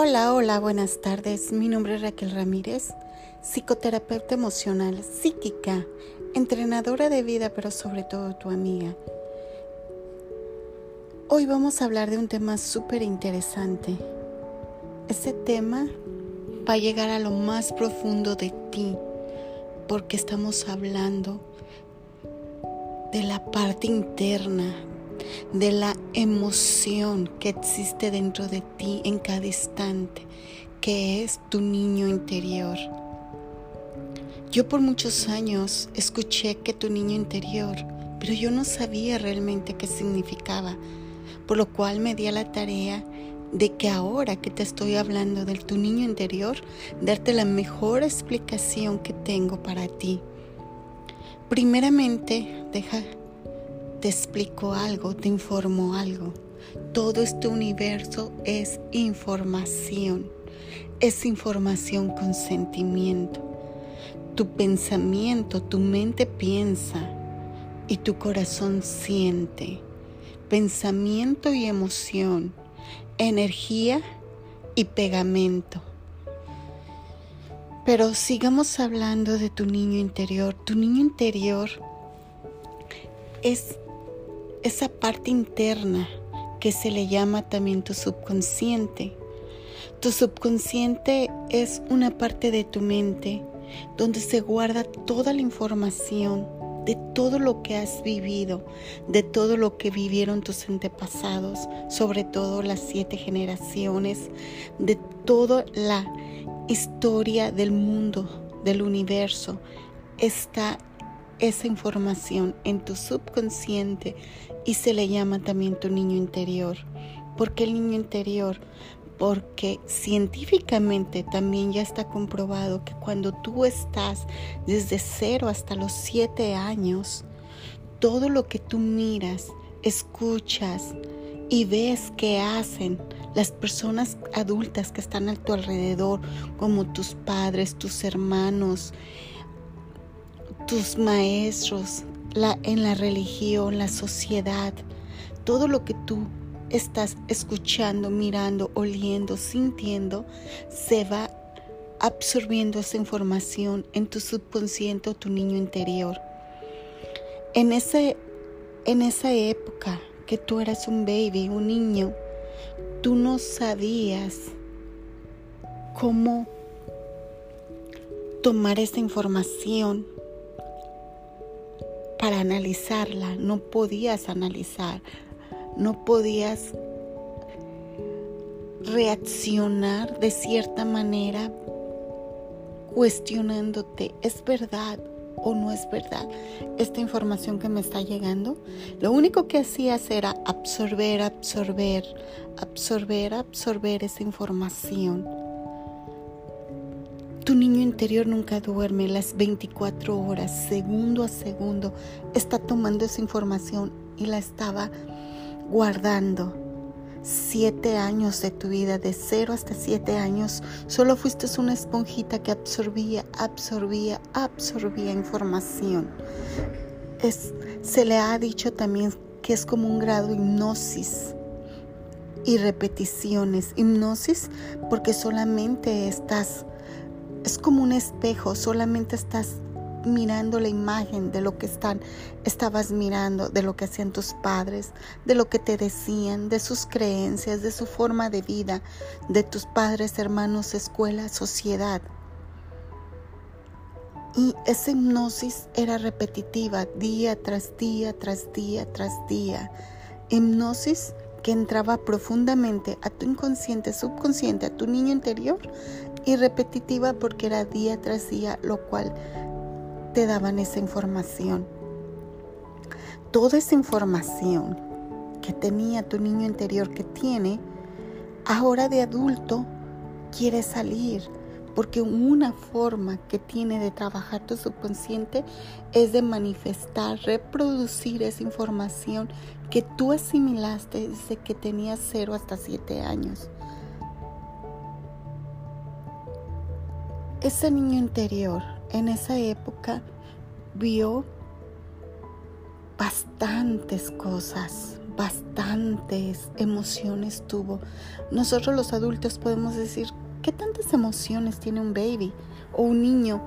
Hola, hola, buenas tardes. Mi nombre es Raquel Ramírez, psicoterapeuta emocional, psíquica, entrenadora de vida, pero sobre todo tu amiga. Hoy vamos a hablar de un tema súper interesante. Este tema va a llegar a lo más profundo de ti, porque estamos hablando de la parte interna, de la emoción que existe dentro de ti en cada instante, que es tu niño interior. Yo por muchos años escuché que tu niño interior, pero yo no sabía realmente qué significaba, por lo cual me di a la tarea de que ahora que te estoy hablando de tu niño interior, darte la mejor explicación que tengo para ti. Primeramente, deja te explico algo, te informo algo. Todo este universo es información. Es información con sentimiento. Tu pensamiento, tu mente piensa y tu corazón siente. Pensamiento y emoción, energía y pegamento. Pero sigamos hablando de tu niño interior. Tu niño interior es esa parte interna que se le llama también tu subconsciente. Tu subconsciente es una parte de tu mente donde se guarda toda la información de todo lo que has vivido, de todo lo que vivieron tus antepasados, sobre todo las siete generaciones, de toda la historia del mundo, del universo, está esa información en tu subconsciente y se le llama también tu niño interior. ¿Por qué el niño interior? Porque científicamente también ya está comprobado que cuando tú estás desde cero hasta los siete años, todo lo que tú miras, escuchas y ves que hacen las personas adultas que están a tu alrededor, como tus padres, tus hermanos, tus maestros, en la religión, la sociedad, todo lo que tú estás escuchando, mirando, oliendo, sintiendo, se va absorbiendo esa información en tu subconsciente o tu niño interior. En, ese, en esa época que tú eras un baby, un niño, tú no sabías cómo tomar esa información para analizarla, no podías analizar, no podías reaccionar de cierta manera cuestionándote, ¿es verdad o no es verdad esta información que me está llegando? Lo único que hacías era absorber, absorber, absorber, absorber esa información tu niño interior nunca duerme las 24 horas, segundo a segundo. Está tomando esa información y la estaba guardando. Siete años de tu vida, de cero hasta siete años, solo fuiste una esponjita que absorbía, absorbía, absorbía información. Es, se le ha dicho también que es como un grado hipnosis y repeticiones. Hipnosis porque solamente estás es como un espejo, solamente estás mirando la imagen de lo que están, estabas mirando, de lo que hacían tus padres, de lo que te decían, de sus creencias, de su forma de vida, de tus padres, hermanos, escuela, sociedad. Y esa hipnosis era repetitiva, día tras día, tras día, tras día. Hipnosis que entraba profundamente a tu inconsciente, subconsciente, a tu niño interior y repetitiva porque era día tras día, lo cual te daban esa información. Toda esa información que tenía tu niño interior que tiene, ahora de adulto quiere salir, porque una forma que tiene de trabajar tu subconsciente es de manifestar, reproducir esa información que tú asimilaste desde que tenías 0 hasta 7 años. Ese niño interior en esa época vio bastantes cosas, bastantes emociones tuvo. Nosotros los adultos podemos decir, ¿qué tantas emociones tiene un baby o un niño?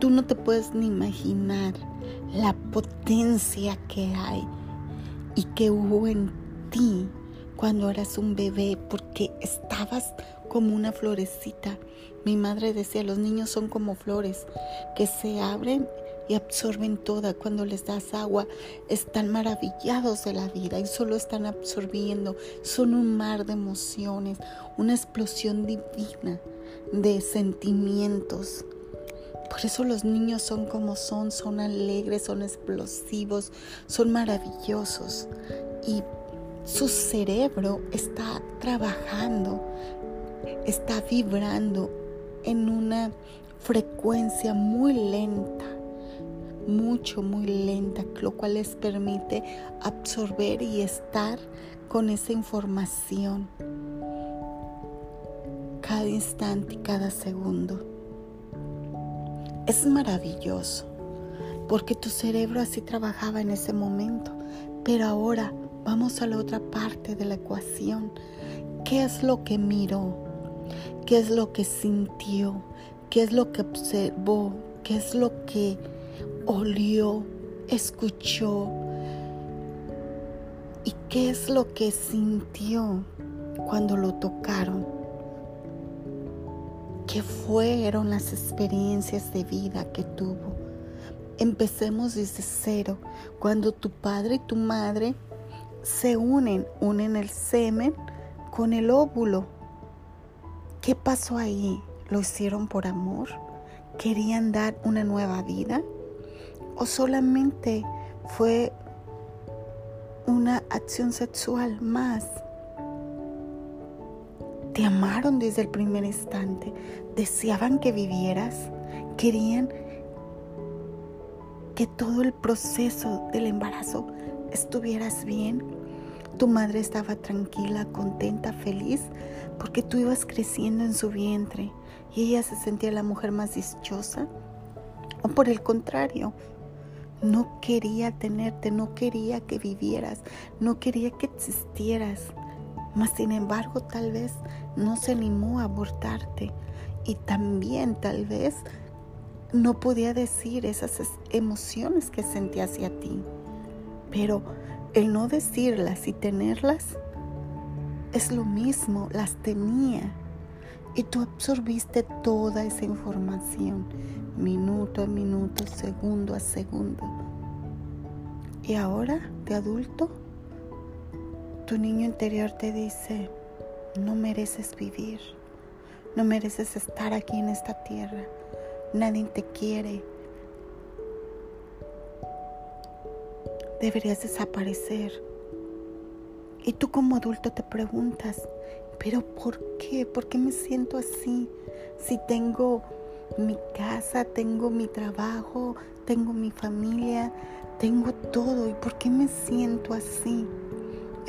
Tú no te puedes ni imaginar la potencia que hay y que hubo en ti cuando eras un bebé porque estabas como una florecita. Mi madre decía, los niños son como flores que se abren y absorben toda. Cuando les das agua, están maravillados de la vida y solo están absorbiendo. Son un mar de emociones, una explosión divina de sentimientos. Por eso los niños son como son, son alegres, son explosivos, son maravillosos. Y su cerebro está trabajando, está vibrando en una frecuencia muy lenta, mucho, muy lenta, lo cual les permite absorber y estar con esa información cada instante y cada segundo. Es maravilloso porque tu cerebro así trabajaba en ese momento, pero ahora vamos a la otra parte de la ecuación. ¿Qué es lo que miró? ¿Qué es lo que sintió? ¿Qué es lo que observó? ¿Qué es lo que olió? ¿Escuchó? ¿Y qué es lo que sintió cuando lo tocaron? ¿Qué fueron las experiencias de vida que tuvo? Empecemos desde cero, cuando tu padre y tu madre se unen, unen el semen con el óvulo. ¿Qué pasó ahí? ¿Lo hicieron por amor? ¿Querían dar una nueva vida? ¿O solamente fue una acción sexual más? Te amaron desde el primer instante, deseaban que vivieras, querían que todo el proceso del embarazo estuvieras bien. Tu madre estaba tranquila, contenta, feliz, porque tú ibas creciendo en su vientre y ella se sentía la mujer más dichosa. O por el contrario, no quería tenerte, no quería que vivieras, no quería que existieras. Mas sin embargo, tal vez no se animó a abortarte y también tal vez no podía decir esas emociones que sentía hacia ti. Pero el no decirlas y tenerlas es lo mismo, las tenía. Y tú absorbiste toda esa información, minuto a minuto, segundo a segundo. Y ahora, de adulto, tu niño interior te dice, no mereces vivir, no mereces estar aquí en esta tierra, nadie te quiere, deberías desaparecer. Y tú como adulto te preguntas, pero ¿por qué? ¿Por qué me siento así? Si tengo mi casa, tengo mi trabajo, tengo mi familia, tengo todo, ¿y por qué me siento así?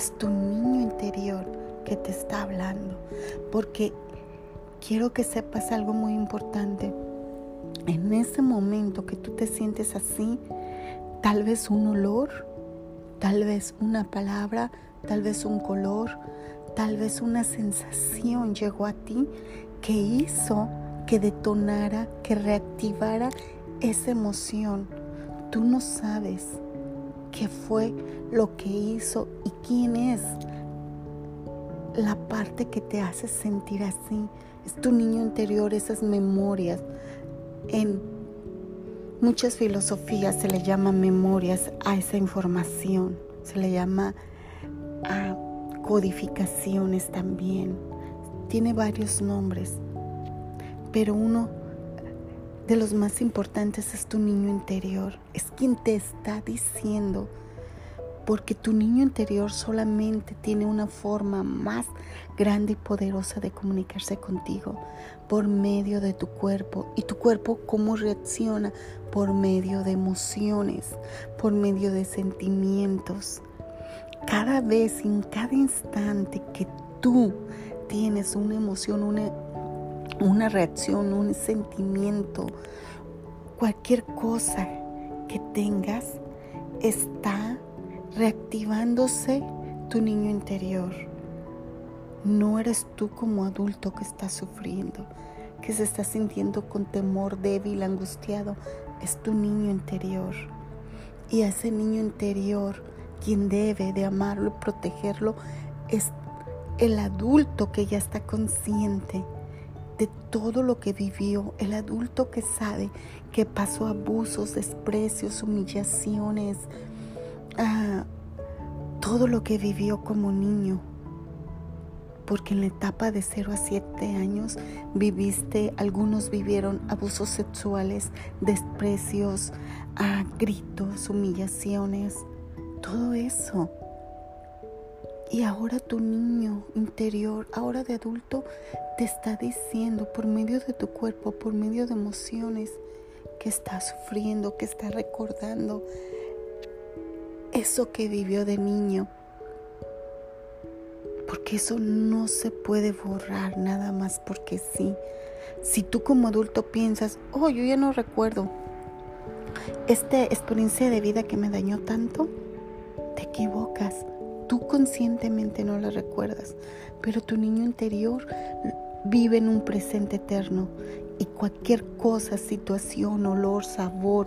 es tu niño interior que te está hablando. Porque quiero que sepas algo muy importante. En ese momento que tú te sientes así, tal vez un olor, tal vez una palabra, tal vez un color, tal vez una sensación llegó a ti que hizo que detonara, que reactivara esa emoción. Tú no sabes qué fue lo que hizo y quién es la parte que te hace sentir así. Es tu niño interior, esas memorias. En muchas filosofías se le llama memorias a esa información. Se le llama a codificaciones también. Tiene varios nombres. Pero uno de los más importantes es tu niño interior. Es quien te está diciendo, porque tu niño interior solamente tiene una forma más grande y poderosa de comunicarse contigo por medio de tu cuerpo. Y tu cuerpo cómo reacciona por medio de emociones, por medio de sentimientos. Cada vez, en cada instante que tú tienes una emoción, una una reacción, un sentimiento, cualquier cosa que tengas, está reactivándose tu niño interior. No eres tú como adulto que está sufriendo, que se está sintiendo con temor débil, angustiado. Es tu niño interior. Y a ese niño interior, quien debe de amarlo y protegerlo, es el adulto que ya está consciente de todo lo que vivió, el adulto que sabe que pasó abusos, desprecios, humillaciones, ah, todo lo que vivió como niño. Porque en la etapa de 0 a 7 años viviste, algunos vivieron abusos sexuales, desprecios, ah, gritos, humillaciones, todo eso. Y ahora tu niño interior, ahora de adulto, te está diciendo por medio de tu cuerpo, por medio de emociones, que está sufriendo, que está recordando eso que vivió de niño. Porque eso no se puede borrar nada más porque sí. Si tú como adulto piensas, oh, yo ya no recuerdo esta experiencia de vida que me dañó tanto, te equivocas Tú conscientemente no la recuerdas, pero tu niño interior vive en un presente eterno y cualquier cosa, situación, olor, sabor,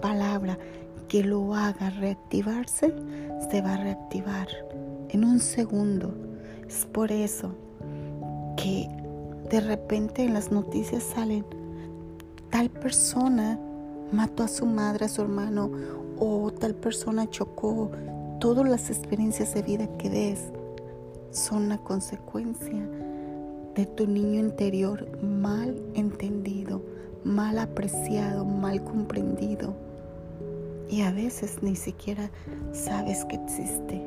palabra que lo haga reactivarse, se va a reactivar en un segundo. Es por eso que de repente en las noticias salen tal persona mató a su madre, a su hermano, o tal persona chocó, todas las experiencias de vida que des son la consecuencia de tu niño interior mal entendido, mal apreciado, mal comprendido. Y a veces ni siquiera sabes que existe.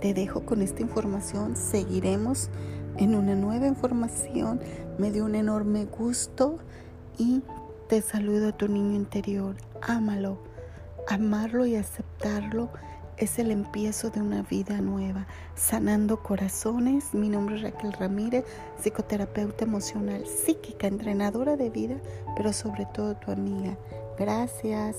Te dejo con esta información. Seguiremos en una nueva información. Me dio un enorme gusto y te saludo a tu niño interior. Ámalo. Amarlo y aceptarlo es el empiezo de una vida nueva, sanando corazones. Mi nombre es Raquel Ramírez, psicoterapeuta emocional, psíquica, entrenadora de vida, pero sobre todo tu amiga. Gracias.